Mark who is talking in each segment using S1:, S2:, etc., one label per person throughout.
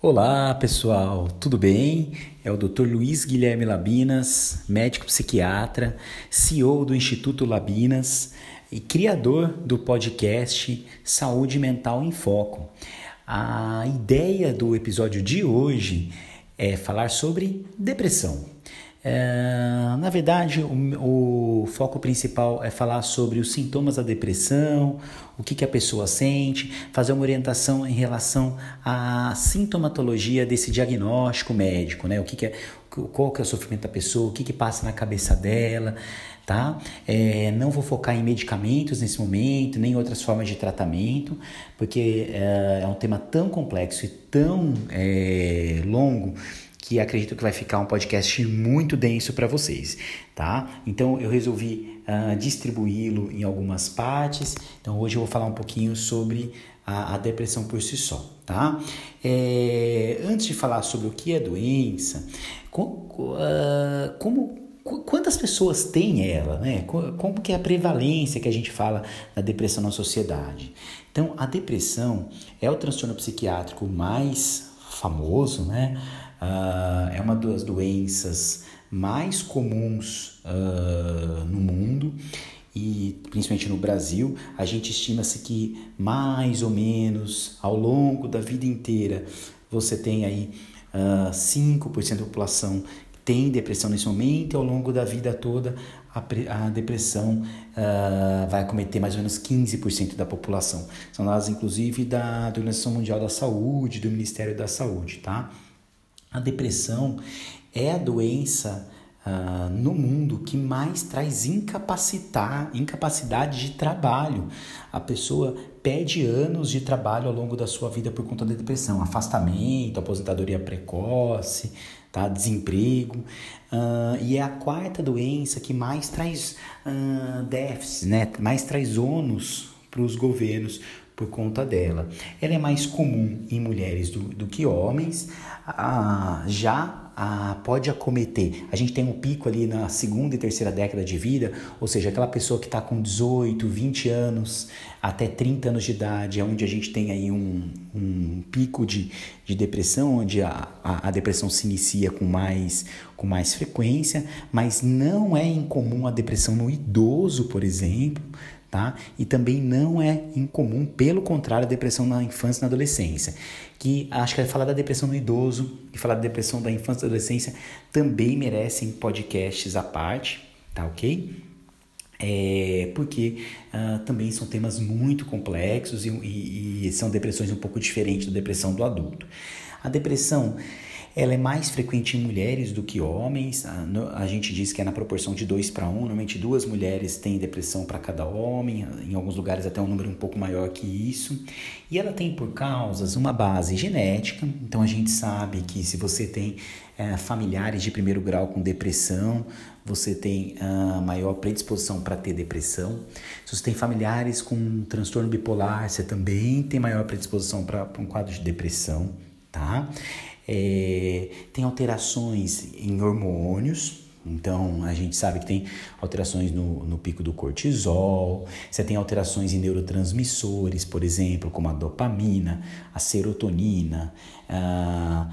S1: Olá pessoal, tudo bem? É o Dr. Luiz Guilherme Labinas, médico psiquiatra, CEO do Instituto Labinas e criador do podcast Saúde Mental em Foco. A ideia do episódio de hoje é falar sobre depressão. É, na verdade, o, o, foco principal é falar sobre os sintomas da depressão, o que, que a pessoa sente, fazer uma orientação em relação à sintomatologia desse diagnóstico médico, né? O que, que é, qual que é o sofrimento da pessoa, o que, que passa na cabeça dela, tá? É, não vou focar em medicamentos nesse momento, nem outras formas de tratamento, porque é, é um tema tão complexo e tão é, longo que acredito que vai ficar um podcast muito denso para vocês, tá? Então eu resolvi uh, distribuí-lo em algumas partes. Então hoje eu vou falar um pouquinho sobre a, a depressão por si só, tá? É, antes de falar sobre o que é doença, uh, como quantas pessoas têm ela, né? Como que é a prevalência que a gente fala da depressão na sociedade? Então, a depressão é o transtorno psiquiátrico mais famoso, né? Uh, é uma das doenças mais comuns uh, no mundo e principalmente no Brasil, a gente estima-se que mais ou menos ao longo da vida inteira você tem aí uh, ah, 5% da população tem depressão nesse momento e ao longo da vida toda a, a depressão uh, vai cometer mais ou menos 15% da população. São dados inclusive da Organização Mundial da Saúde, do Ministério da Saúde, tá? A depressão é a doença uh, no mundo que mais traz incapacitar, incapacidade de trabalho. A pessoa perde anos de trabalho ao longo da sua vida por conta da depressão, afastamento, aposentadoria precoce, tá? desemprego. Uh, e é a quarta doença que mais traz uh, déficits, né? mais traz ônus para os governos por conta dela. Ela é mais comum em mulheres do, do que homens, ah, já ah, pode acometer. A gente tem um pico ali na segunda e terceira década de vida, ou seja, aquela pessoa que está com 18, 20 anos, até 30 anos de idade, é onde a gente tem aí um, um pico de, de depressão, onde a, a, a depressão se inicia com mais, com mais frequência, mas não é incomum a depressão no idoso, por exemplo tá? E também não é incomum, pelo contrário, a depressão na infância e na adolescência. Que acho que falar da depressão no idoso e falar da depressão da infância e adolescência também merecem podcasts à parte, tá ok? É, porque uh, também são temas muito complexos e, e, e são depressões um pouco diferentes da depressão do adulto. A depressão ela é mais frequente em mulheres do que homens. A, a gente diz que é na proporção de 2 para 1. Um. Normalmente duas mulheres têm depressão para cada homem, em alguns lugares até um número um pouco maior que isso. E ela tem por causas uma base genética. Então a gente sabe que se você tem é, familiares de primeiro grau com depressão, você tem a maior predisposição para ter depressão. Se você tem familiares com transtorno bipolar, você também tem maior predisposição para um quadro de depressão, tá? É, tem alterações em hormônios, então a gente sabe que tem alterações no, no pico do cortisol, você tem alterações em neurotransmissores, por exemplo, como a dopamina, a serotonina, a,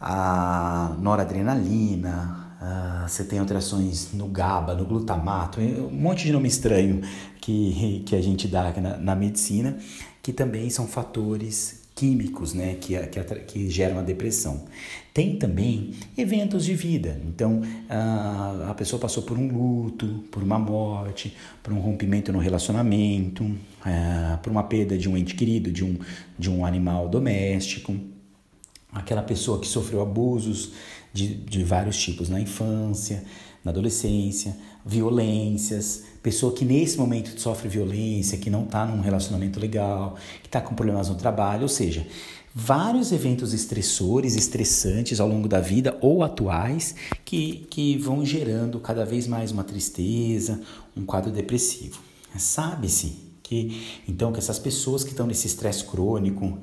S1: a noradrenalina, você tem alterações no GABA, no glutamato, um monte de nome estranho que, que a gente dá na, na medicina, que também são fatores químicos né, que, que, que geram a depressão. Tem também eventos de vida. Então, a, a pessoa passou por um luto, por uma morte, por um rompimento no relacionamento, é, por uma perda de um ente querido, de um, de um animal doméstico. Aquela pessoa que sofreu abusos de, de vários tipos na infância, na adolescência, violências, pessoa que nesse momento sofre violência, que não está num relacionamento legal, que está com problemas no trabalho, ou seja, vários eventos estressores, estressantes ao longo da vida ou atuais que, que vão gerando cada vez mais uma tristeza, um quadro depressivo. Sabe-se que então que essas pessoas que estão nesse estresse crônico,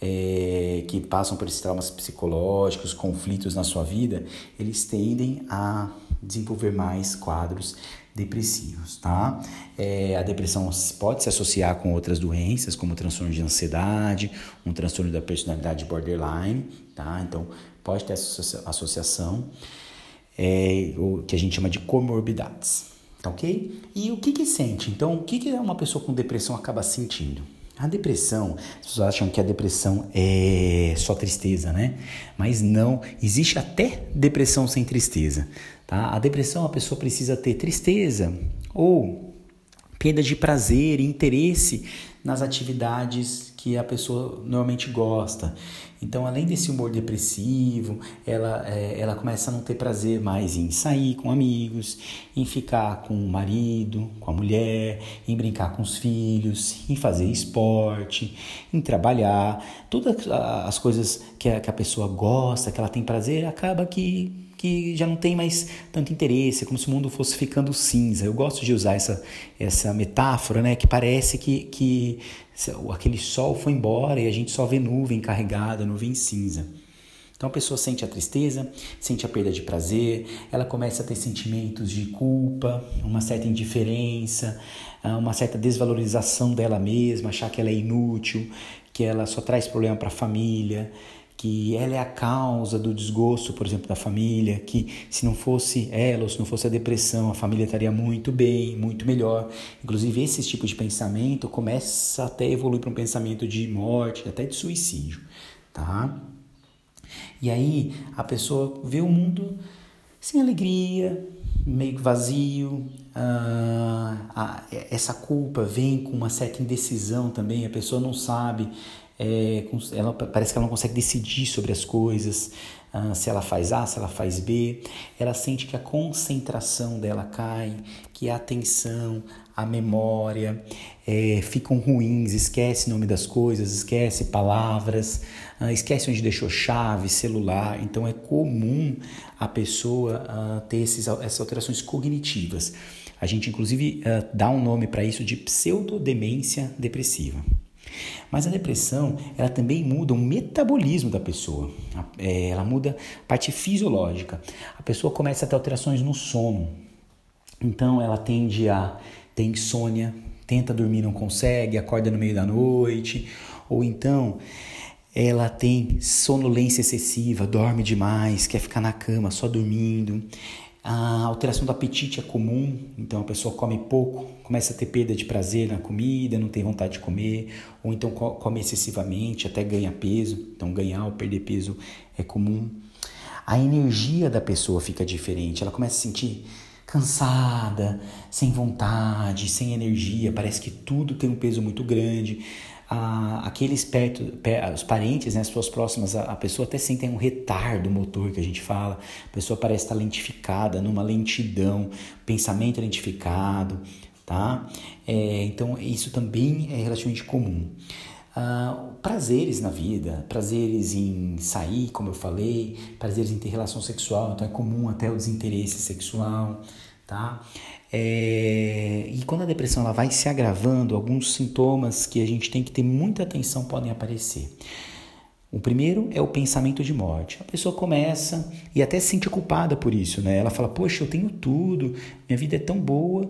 S1: é, que passam por esses traumas psicológicos, conflitos na sua vida, eles tendem a desenvolver mais quadros depressivos, tá? É, a depressão pode se associar com outras doenças, como transtorno de ansiedade, um transtorno da personalidade borderline, tá? Então, pode ter essa associação, é, o que a gente chama de comorbidades, tá ok? E o que que sente? Então, o que que uma pessoa com depressão acaba sentindo? A depressão, as pessoas acham que a depressão é só tristeza, né? Mas não, existe até depressão sem tristeza, tá? A depressão a pessoa precisa ter tristeza ou perda de prazer, interesse nas atividades que a pessoa normalmente gosta. Então, além desse humor depressivo, ela, é, ela começa a não ter prazer mais em sair com amigos, em ficar com o marido, com a mulher, em brincar com os filhos, em fazer esporte, em trabalhar. Todas as coisas que a, que a pessoa gosta, que ela tem prazer, acaba que que já não tem mais tanto interesse, como se o mundo fosse ficando cinza. Eu gosto de usar essa, essa metáfora, né, que parece que, que aquele sol foi embora e a gente só vê nuvem carregada, nuvem cinza. Então a pessoa sente a tristeza, sente a perda de prazer, ela começa a ter sentimentos de culpa, uma certa indiferença, ah, uma certa desvalorização dela mesma, achar que ela é inútil, que ela só traz problema para a família, que ela é a causa do desgosto, por exemplo, da família, que se não fosse ela ou se não fosse a depressão, a família estaria muito bem, muito melhor. Inclusive, esse tipo de pensamento começa até a evoluir para um pensamento de morte, até de suicídio, tá? E aí a pessoa vê o mundo sem alegria, meio vazio, ah, essa culpa vem com uma certa indecisão também, a pessoa não sabe é, ela parece que ela não consegue decidir sobre as coisas, ah, se ela faz A, se ela faz B. Ela sente que a concentração dela cai, que a atenção, a memória é, ficam ruins, esquece o nome das coisas, esquece palavras, ah, esquece onde deixou chave, celular. Então é comum a pessoa ah, ter esses, essas alterações cognitivas. A gente, inclusive, dá um nome para isso de pseudodemência depressiva. Mas a depressão, ela também muda o metabolismo da pessoa. É, ela muda a parte fisiológica. A pessoa começa a ter alterações no sono. Então ela tende a ter insônia, tenta dormir, não consegue, acorda no meio da noite, ou então ela tem sonolência excessiva, dorme demais, quer ficar na cama só dormindo. A alteração do apetite é comum, então a pessoa come pouco, começa a ter perda de prazer na comida, não tem vontade de comer, ou então come excessivamente, até ganha peso. Então, ganhar ou perder peso é comum. A energia da pessoa fica diferente, ela começa a se sentir cansada, sem vontade, sem energia, parece que tudo tem um peso muito grande a, aqueles perto, os parentes, né, as pessoas próximas, a, a pessoa até sentem um retardo motor que a gente fala, a pessoa parece estar lentificada, numa lentidão, pensamento lentificado, tá? É, então isso também é relativamente comum. Uh, prazeres na vida, prazeres em sair, como eu falei, prazeres em ter relação sexual, então é comum até o desinteresse sexual, tá? É, e quando a depressão ela vai se agravando, alguns sintomas que a gente tem que ter muita atenção podem aparecer. O primeiro é o pensamento de morte. A pessoa começa e até se sente culpada por isso, né? Ela fala: "Poxa, eu tenho tudo, minha vida é tão boa".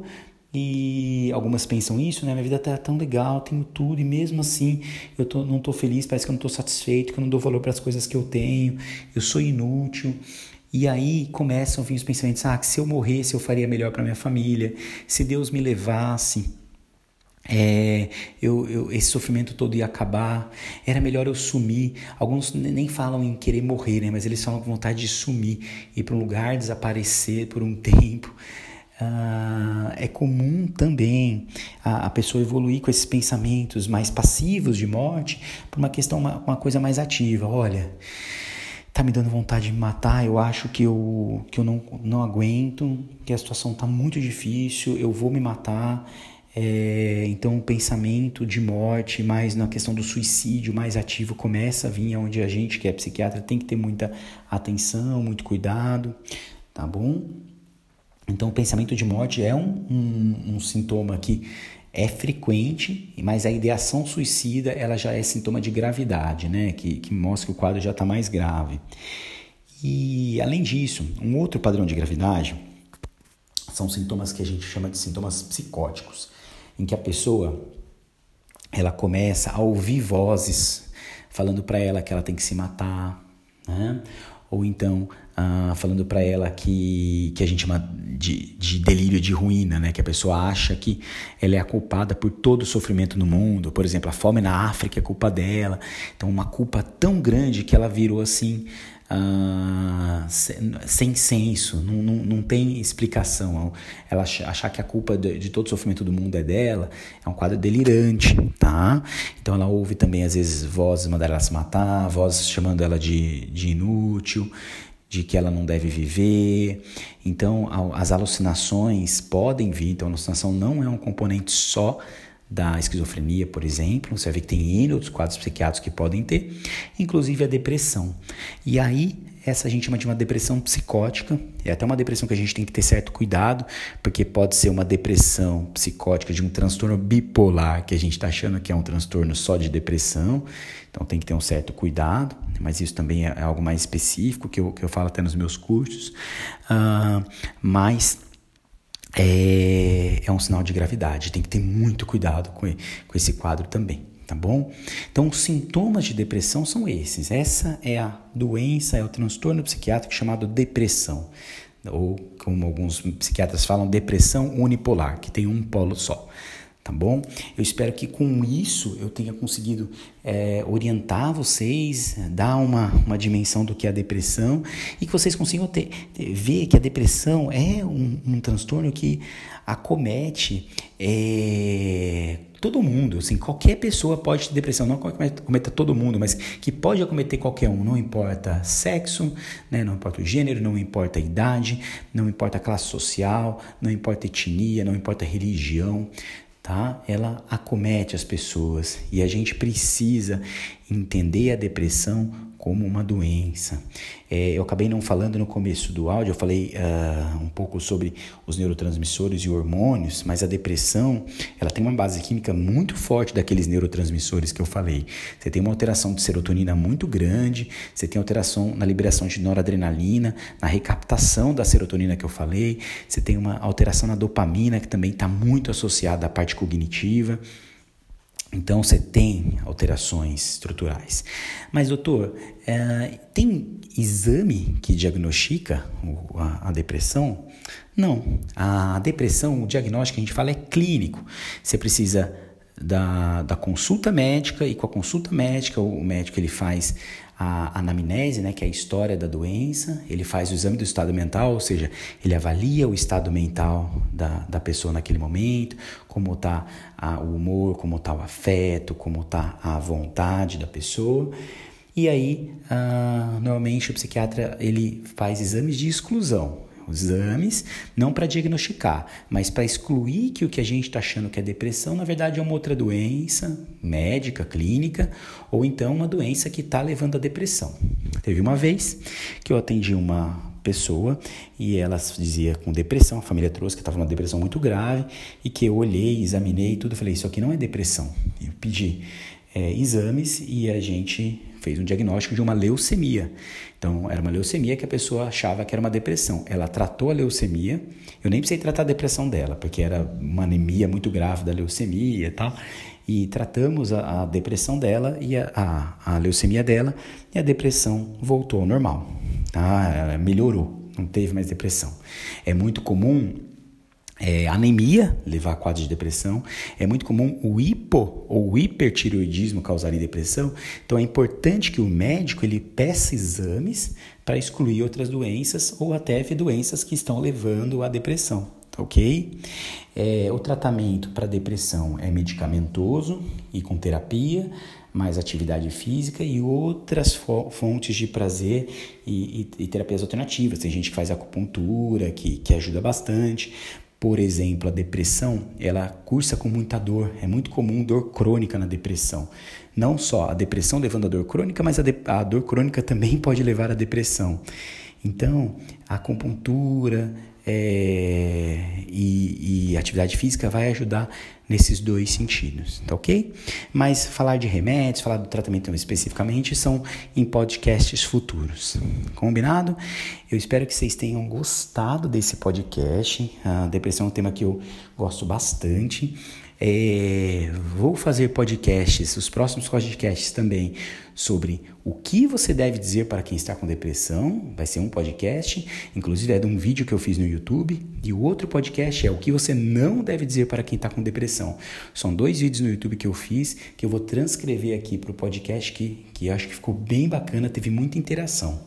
S1: E algumas pensam isso, né? Minha vida tá tão legal, tenho tudo e mesmo assim eu tô, não estou feliz, parece que eu não estou satisfeito, que eu não dou valor para as coisas que eu tenho, eu sou inútil. E aí começam a vir os pensamentos: ah, se eu morresse eu faria melhor para minha família, se Deus me levasse, é, eu, eu, esse sofrimento todo ia acabar, era melhor eu sumir. Alguns nem falam em querer morrer, né, mas eles falam com vontade de sumir, ir para um lugar, desaparecer por um tempo. Ah, é comum também a, a, pessoa evoluir com esses pensamentos mais passivos de morte para uma questão, uma, uma coisa mais ativa. Olha, tá me dando vontade de me matar, eu acho que eu, que eu não, não aguento, que a situação tá muito difícil, eu vou me matar. É, então o pensamento de morte, mais na questão do suicídio mais ativo começa a vir, onde a gente que é psiquiatra tem que ter muita atenção, muito cuidado, tá bom? Então o pensamento de morte é um, um, um sintoma que é frequente, mas a ideação suicida ela já é sintoma de gravidade, né? que, que mostra que o quadro já está mais grave. E além disso, um outro padrão de gravidade são sintomas que a gente chama de sintomas psicóticos, em que a pessoa ela começa a ouvir vozes falando para ela que ela tem que se matar, né? ou então ah, falando para ela que, que a gente de, de delírio de ruína, né? que a pessoa acha que ela é a culpada por todo o sofrimento no mundo, por exemplo, a fome na África é culpa dela, então uma culpa tão grande que ela virou assim ah, sem senso, não, não, não tem explicação. Ela achar que a culpa de, de, todo o sofrimento do mundo é dela é um quadro delirante, tá? Então ela ouve também às vezes vozes mandar ela se matar, vozes chamando ela de, de inútil, de que ela não deve viver. Então as alucinações podem vir, então a alucinação não é um componente só da esquizofrenia, por exemplo, você ver que tem outros quadros psiquiátricos que podem ter, inclusive a depressão. E aí, essa a gente chama de uma depressão psicótica, é até uma depressão que a gente tem que ter certo cuidado, porque pode ser uma depressão psicótica de um transtorno bipolar, que a gente está achando que é um transtorno só de depressão, então tem que ter um certo cuidado, mas isso também é algo mais específico, que eu, que eu falo até nos meus cursos, uh, mas é, é um sinal de gravidade. Tem que ter muito cuidado com, com esse quadro também, tá bom? Então, os sintomas de depressão são esses. Essa é a doença, é o transtorno psiquiátrico chamado depressão. Ou, como alguns psiquiatras falam, depressão unipolar, que tem um polo só tá bom? Eu espero que com isso eu tenha conseguido é, orientar vocês, dar uma, uma dimensão do que é a depressão e que vocês consigam ter, ter ver que a depressão é um, um transtorno que acomete é, todo mundo, assim, qualquer pessoa pode ter depressão, não acometa todo mundo, mas que pode acometer qualquer um, não importa sexo, né, não importa o gênero, não importa a idade, não importa a classe social, não importa a etnia, não importa a religião, tá? Ela acomete as pessoas e a gente precisa entender a depressão como uma doença. É, eu acabei não falando no começo do áudio, eu falei uh, um pouco sobre os neurotransmissores e hormônios, mas a depressão ela tem uma base química muito forte daqueles neurotransmissores que eu falei. Você tem uma alteração de serotonina muito grande, você tem alteração na liberação de noradrenalina, na recaptação da serotonina que eu falei, você tem uma alteração na dopamina que também está muito associada à parte cognitiva. Então você tem alterações estruturais. Mas, doutor, é, tem exame que diagnostica a, a, depressão? Não. A depressão, o diagnóstico que a gente fala é clínico. Você precisa da, da consulta médica e com a consulta médica o médico ele faz a anamnese, né, que é a história da doença, ele faz o exame do estado mental, ou seja, ele avalia o estado mental da, da pessoa naquele momento, como está o humor, como está o afeto, como está a vontade da pessoa. E aí, ah, normalmente o psiquiatra ele faz exames de exclusão, exames, não para diagnosticar, mas para excluir que o que a gente está achando que é depressão, na verdade é uma outra doença médica, clínica, ou então uma doença que está levando à depressão. Teve uma vez que eu atendi uma pessoa e ela dizia com depressão, a família trouxe que estava numa depressão muito grave e que eu olhei, examinei tudo, falei, isso aqui não é depressão. Eu pedi é, exames e a gente fez um diagnóstico de uma leucemia. Então, era uma leucemia que a pessoa achava que era uma depressão. Ela tratou a leucemia, eu nem precisei tratar a depressão dela, porque era uma anemia muito grave da leucemia e tal. E tratamos a, a depressão dela e a, a, a, leucemia dela, e a depressão voltou ao normal. Tá? Melhorou, não teve mais depressão. É muito comum é, anemia levar a quadro de depressão. É muito comum o hipo ou hipertireoidismo causarem depressão. Então é importante que o médico ele peça exames para excluir outras doenças ou até doenças que estão levando à depressão. Ok? É, o tratamento para depressão é medicamentoso e com terapia, mais atividade física e outras fontes de prazer e, e, e, terapias alternativas. Tem gente que faz acupuntura, que, que ajuda bastante, por exemplo, a depressão, ela cursa com muita dor. É muito comum dor crônica na depressão. Não só a depressão levando a dor crônica, mas a, a dor crônica também pode levar à depressão. Então, a acupuntura, é, e, e atividade física vai ajudar nesses dois sentidos, tá ok? Mas falar de remédios, falar do tratamento especificamente são em podcasts futuros, combinado? Eu espero que vocês tenham gostado desse podcast. A depressão é um tema que eu gosto bastante. É, vou fazer podcasts, os próximos podcasts também, sobre o que você deve dizer para quem está com depressão. Vai ser um podcast, inclusive é de um vídeo que eu fiz no YouTube. E o outro podcast é o que você não deve dizer para quem está com depressão. São dois vídeos no YouTube que eu fiz, que eu vou transcrever aqui para o podcast, que, que acho que ficou bem bacana, teve muita interação.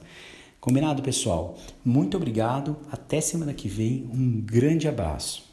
S1: Combinado, pessoal? Muito obrigado. Até semana que vem. Um grande abraço.